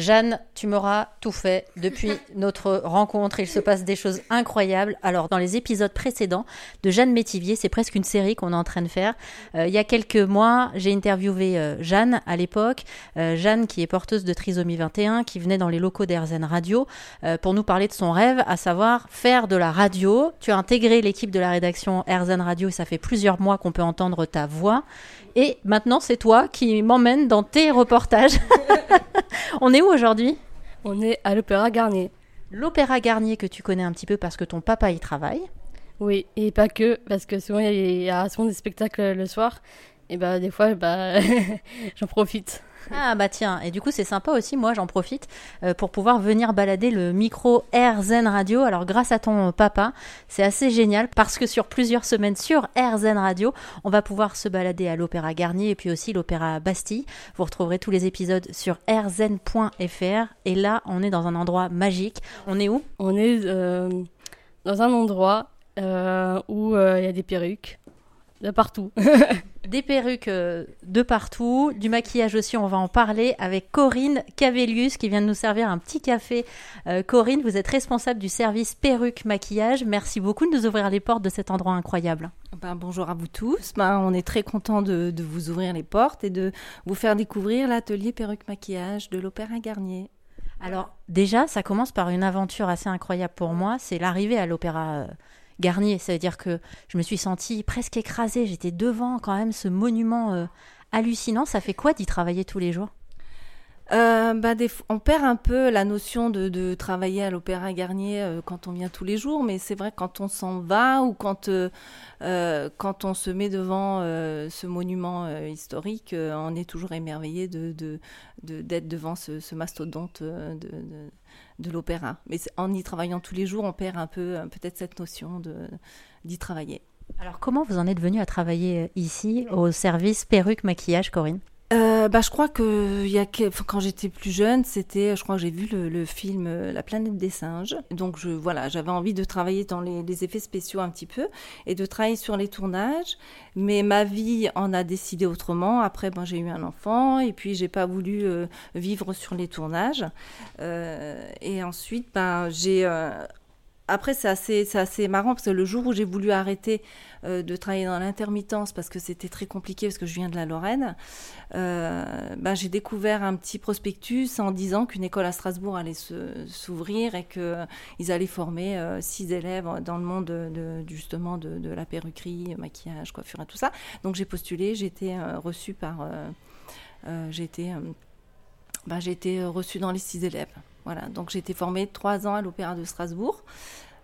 Jeanne, tu m'auras tout fait depuis notre rencontre. Il se passe des choses incroyables. Alors, dans les épisodes précédents de Jeanne Métivier, c'est presque une série qu'on est en train de faire. Euh, il y a quelques mois, j'ai interviewé euh, Jeanne à l'époque. Euh, Jeanne, qui est porteuse de trisomie 21, qui venait dans les locaux d'Airzen Radio pour nous parler de son rêve, à savoir faire de la radio. Tu as intégré l'équipe de la rédaction Airzen Radio et ça fait plusieurs mois qu'on peut entendre ta voix. Et maintenant, c'est toi qui m'emmène dans tes reportages. On est où aujourd'hui On est à l'Opéra Garnier. L'Opéra Garnier que tu connais un petit peu parce que ton papa y travaille. Oui, et pas que, parce que souvent il y a souvent des spectacles le soir, et bah des fois bah, j'en profite. Ah bah tiens, et du coup c'est sympa aussi, moi j'en profite euh, pour pouvoir venir balader le micro Air Zen Radio. Alors grâce à ton papa, c'est assez génial parce que sur plusieurs semaines sur Air Zen Radio, on va pouvoir se balader à l'Opéra Garnier et puis aussi l'Opéra Bastille. Vous retrouverez tous les épisodes sur airzen.fr et là on est dans un endroit magique. On est où? On est euh, dans un endroit euh, où il y a des perruques de partout. des perruques euh, de partout, du maquillage aussi, on va en parler avec Corinne Cavelius qui vient de nous servir un petit café. Euh, Corinne, vous êtes responsable du service perruque maquillage. Merci beaucoup de nous ouvrir les portes de cet endroit incroyable. Ben, bonjour à vous tous. Ben, on est très content de, de, vous ouvrir les portes et de vous faire découvrir l'atelier perruque maquillage de l'Opéra Garnier. Alors déjà, ça commence par une aventure assez incroyable pour moi. C'est l'arrivée à l'Opéra euh, Garnier. Ça veut dire que je me suis sentie presque écrasée. J'étais devant quand même ce monument euh, hallucinant. Ça fait quoi d'y travailler tous les jours? Euh, bah, on perd un peu la notion de, travailler à l'Opéra Garnier euh, quand on vient tous les jours, mais c'est vrai quand on s'en va ou quand, quand on se met devant ce monument historique, on est toujours émerveillé d'être de, de, devant ce, mastodonte de, de l'opéra. Mais en y travaillant tous les jours, on perd un peu euh, peut-être cette notion d'y travailler. Alors comment vous en êtes venu à travailler euh, ici au service perruque maquillage, Corinne? Euh, bah, je crois que y a quand j'étais plus jeune, c'était, je crois que j'ai vu le, film La planète des singes. Donc je, voilà, j'avais envie de travailler dans les, les, effets spéciaux un petit peu et de travailler sur les tournages. Mais ma vie en a décidé autrement. Après, ben, j'ai eu un enfant et puis j'ai pas voulu euh, vivre sur les tournages. Euh, et ensuite, ben, j'ai euh, après, c'est assez, assez, marrant parce que le jour où j'ai voulu arrêter euh, de travailler dans l'intermittence parce que c'était très compliqué parce que je viens de la Lorraine, ben, j'ai découvert un petit prospectus en disant qu'une école à Strasbourg allait s'ouvrir et qu'ils allaient former euh, six élèves dans le monde de, justement de, la perruquerie, maquillage, coiffure et tout ça. Donc j'ai postulé, j'ai été reçue par, j'ai été, ben, j'ai été reçue dans les six élèves. Voilà, donc j'ai été formée trois ans à l'Opéra de Strasbourg.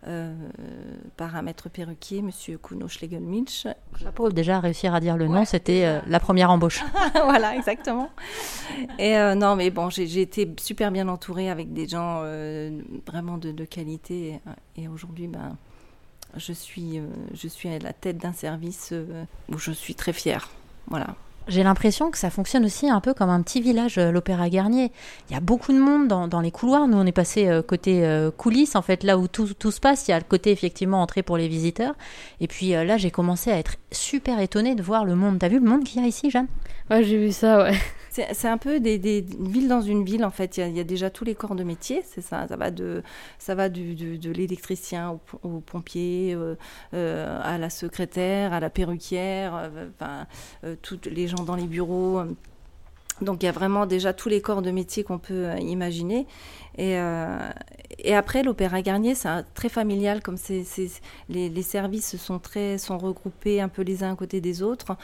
Euh, par un maître perruquier, Monsieur Kuno Schlegelmilch. Chapeau, déjà réussir à dire le nom, c'était euh, la première embauche. voilà, exactement. Et euh, non, mais bon, j'ai été super bien entourée avec des gens vraiment de, de, qualité. Et, aujourd'hui, ben, je suis, je suis à la tête d'un service où je suis très fière. Voilà. J'ai l'impression que ça fonctionne aussi un peu comme un petit village, euh, l'Opéra Garnier. Il y a beaucoup de monde dans, les couloirs. Nous, on est passé euh, côté euh, coulisses, en fait, là où tout, tout, se passe. Il y a le côté, effectivement, entrée pour les visiteurs. Et puis là, j'ai commencé à être super étonnée de voir le monde. T'as vu le monde qu'il y a ici, Jeanne? Ouais, j'ai vu ça, ouais. C'est un peu des, villes dans une ville, en fait. Il y, a, déjà tous les corps de métier, c'est ça. Ça va de, ça va de l'électricien au, pompier, euh, euh, à la secrétaire, à la perruquière, euh, enfin, tous les gens dans les bureaux. Donc il y a vraiment déjà tous les corps de métier qu'on peut imaginer. Et, après, l'Opéra Garnier, c'est très familial, comme c'est, les, services sont, très, sont regroupés un peu les uns à côté des autres.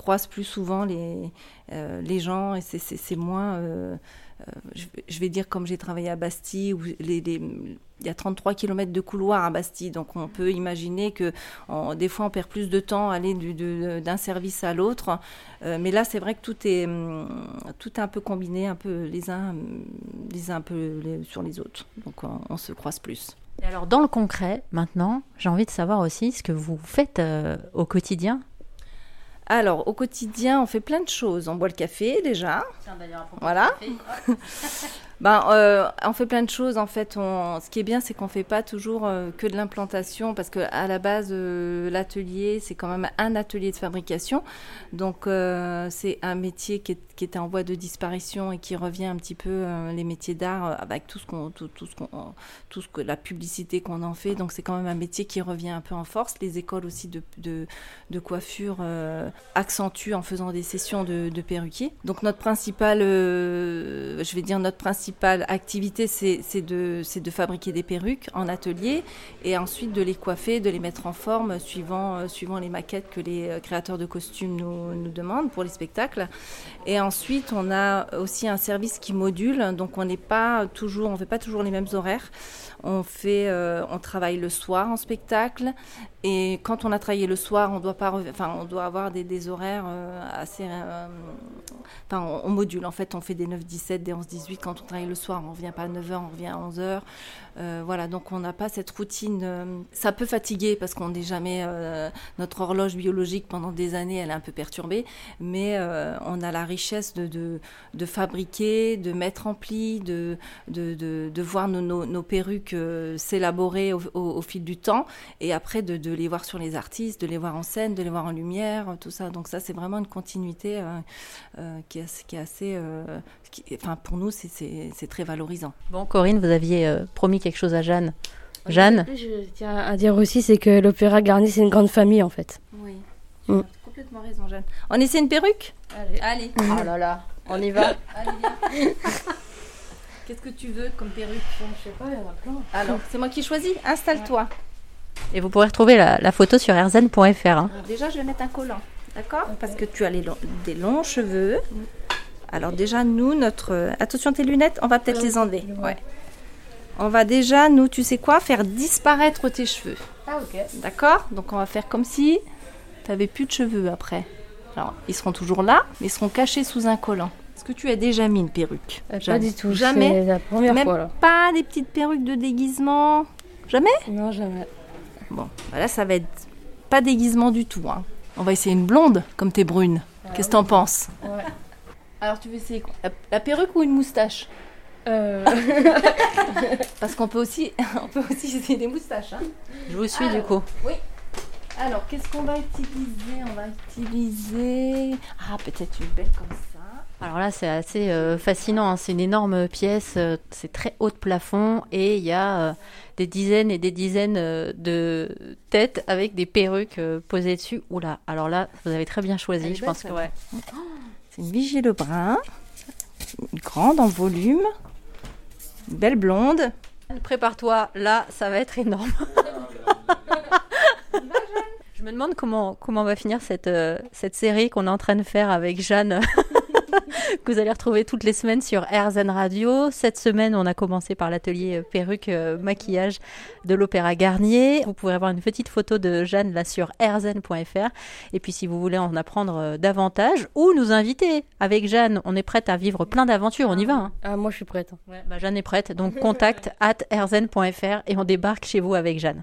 Croise plus souvent les, euh, les gens, et c'est moins, euh, euh, je, vais dire comme j'ai travaillé à Bastille, où il y a 33 km de couloir à Bastille, donc on peut imaginer que des fois on perd plus de temps à aller d'un service à l'autre. mais là, c'est vrai que tout est, hum, tout est un peu combiné, un peu les uns, les uns un peu sur les autres. Donc on, se croise plus. Alors dans le concret, maintenant, j'ai envie de savoir aussi ce que vous faites au quotidien alors, au quotidien, on fait plein de choses. On boit le café déjà. Tiens, d'ailleurs, voilà. Ben, on fait plein de choses en fait. Ce qui est bien, c'est qu'on fait pas toujours euh, que de l'implantation parce que à la base, euh, l'atelier, c'est quand même un atelier de fabrication. Donc, c'est un métier qui, est, était en voie de disparition et qui revient un petit peu les métiers d'art avec tout ce que la publicité qu'on en fait. Donc, c'est quand même un métier qui revient un peu en force. Les écoles aussi de, coiffure accentuent en faisant des sessions de, de perruquier. Donc, notre principal, je vais dire notre activité, c'est de, fabriquer des perruques en atelier et ensuite de les coiffer, de les mettre en forme suivant, euh, suivant les maquettes que les euh, créateurs de costumes nous, demandent pour les spectacles. Et ensuite, on a aussi un service qui module, donc on n'est pas toujours, on fait pas toujours les mêmes horaires. On fait, euh, on travaille le soir en spectacle et quand on a travaillé le soir, on doit pas, enfin, on doit avoir des, horaires assez, enfin, on, on module. En fait, on fait des 9-17, des 11-18. Quand on travaille le soir, on revient pas à 9h, on revient à 11h. Euh, voilà, donc on n'a pas cette routine. euh, ça peut fatiguer parce qu'on n'est jamais, euh, notre horloge biologique pendant des années, elle est un peu perturbée, mais on a la richesse de, de, de fabriquer, de mettre en pli, de, de, de, voir nos, nos, perruques s'élaborer au, fil du temps et après de, les voir sur les artistes, de les voir en scène, de les voir en lumière, tout ça. Donc ça, c'est vraiment une continuité qui, est, qui est assez, enfin pour nous, c'est- c'est très valorisant. Bon, Corinne, vous aviez euh, promis quelque chose à Jeanne. Jeanne Je tiens à dire aussi, c'est que l'Opéra Garnier, c'est une grande famille en fait. Oui, tu as complètement raison, Jeanne. On essaie une perruque? Allez. Allez, Oh là là, on y va. allez, viens. Qu'est-ce que tu veux comme perruque? Je sais pas, il y en a plein. Alors, c'est moi qui choisis. Installe-toi. Et vous pourrez retrouver la, la photo sur erzen.fr. hein. Déjà, je vais mettre un collant, d'accord? Parce que tu as les des longs cheveux. Alors déjà, nous, notre... euh, Attention, tes lunettes, on va peut-être les enlever. Ouais. On va déjà, nous, tu sais quoi Faire disparaître tes cheveux. Ah ok. D'accord? Donc on va faire comme si tu n'avais plus de cheveux après. Alors, ils seront toujours là, mais ils seront cachés sous un collant. Est-ce que tu as déjà mis une perruque? Pas Jamais. du tout. Jamais la première Même fois là. pas des petites perruques de déguisement Jamais? Non, jamais. Bon, bah là, ça va être pas déguisement du tout. hein. On va essayer une blonde, comme t'es brune. Qu'est-ce que t'en penses? Ouais. Alors, tu veux essayer quoi? La, la perruque ou une moustache? Euh... Parce qu'on peut aussi, on peut aussi essayer des moustaches. hein. Je vous suis du coup. Alors, qu'est-ce qu'on va utiliser? On va utiliser... Ah, peut-être une belle comme ça. Alors là, c'est assez euh, fascinant. hein. C'est une énorme pièce. euh, c'est très haut de plafond et il y a euh, des dizaines et des dizaines euh, de têtes avec des perruques euh, posées dessus. Oula. Alors là, vous avez très bien choisi. Elle Je belle, pense que ouais. C'est une Vigie Lebrun. Une grande en volume. Une belle blonde. Prépare-toi. Là, ça va être énorme. Je me demande comment comment va finir cette euh, cette série qu'on est en train de faire avec Jeanne. Que vous allez retrouver toutes les semaines sur RZN Radio. Cette semaine, on a commencé par l'atelier euh, perruque euh, maquillage de l'Opéra Garnier. Vous pourrez avoir une petite photo de Jeanne là sur rzn.fr. Et puis si vous voulez en apprendre euh, davantage ou nous inviter avec Jeanne, on est prête à vivre plein d'aventures. On y va. hein. Ah, moi je suis prête. Bah, Jeanne est prête. Donc contact at rzn.fr et on débarque chez vous avec Jeanne.